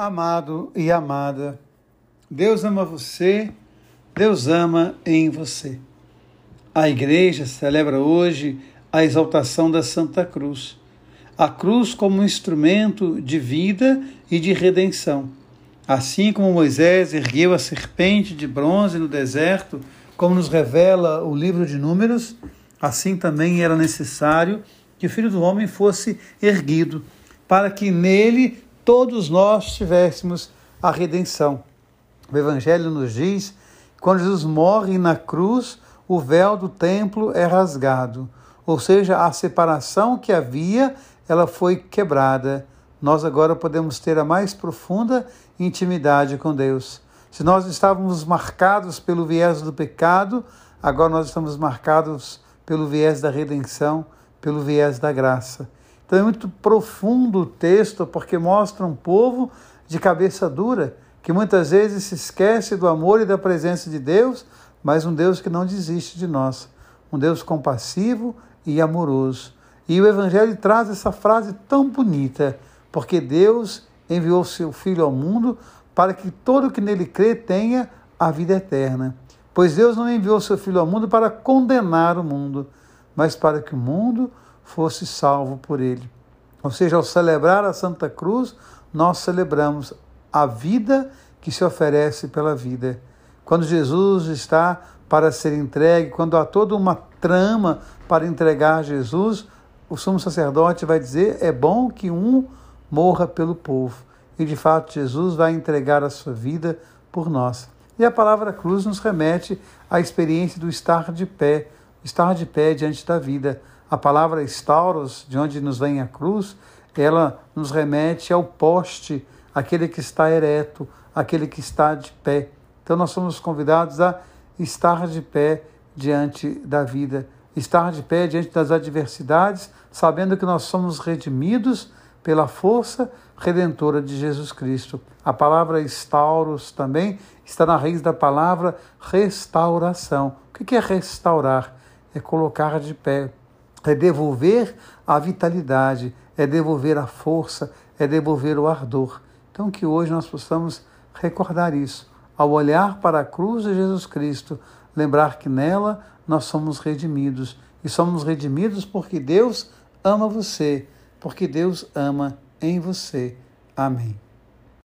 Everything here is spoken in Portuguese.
Amado e amada, Deus ama você, Deus ama em você. A igreja celebra hoje a exaltação da Santa Cruz, a cruz como um instrumento de vida e de redenção. Assim como Moisés ergueu a serpente de bronze no deserto, como nos revela o livro de Números, assim também era necessário que o Filho do Homem fosse erguido, para que nele todos nós tivéssemos a redenção. O Evangelho nos diz que quando Jesus morre na cruz, o véu do templo é rasgado, ou seja, a separação que havia, ela foi quebrada. Nós agora podemos ter a mais profunda intimidade com Deus. Se nós estávamos marcados pelo viés do pecado, agora nós estamos marcados pelo viés da redenção, pelo viés da graça. Então é muito profundo o texto, porque mostra um povo de cabeça dura, que muitas vezes se esquece do amor e da presença de Deus, mas um Deus que não desiste de nós, um Deus compassivo e amoroso. E o Evangelho traz essa frase tão bonita, porque Deus enviou seu Filho ao mundo para que todo que nele crê tenha a vida eterna. Pois Deus não enviou seu Filho ao mundo para condenar o mundo, mas para que o mundo fosse salvo por ele. Ou seja, ao celebrar a Santa Cruz, nós celebramos a vida que se oferece pela vida. Quando Jesus está para ser entregue, quando há toda uma trama para entregar Jesus, o sumo sacerdote vai dizer: é bom que um morra pelo povo. E de fato, Jesus vai entregar a sua vida por nós. E a palavra cruz nos remete à experiência do estar de pé, estar de pé diante da vida. A palavra estauros, de onde nos vem a cruz, ela nos remete ao poste, aquele que está ereto, aquele que está de pé. Então nós somos convidados a estar de pé diante da vida, estar de pé diante das adversidades, sabendo que nós somos redimidos pela força redentora de Jesus Cristo. A palavra estauros também está na raiz da palavra restauração. O que é restaurar? É colocar de pé, é devolver a vitalidade, é devolver a força, é devolver o ardor. Então, que hoje nós possamos recordar isso, ao olhar para a cruz de Jesus Cristo, lembrar que nela nós somos redimidos. E somos redimidos porque Deus ama você, porque Deus ama em você. Amém.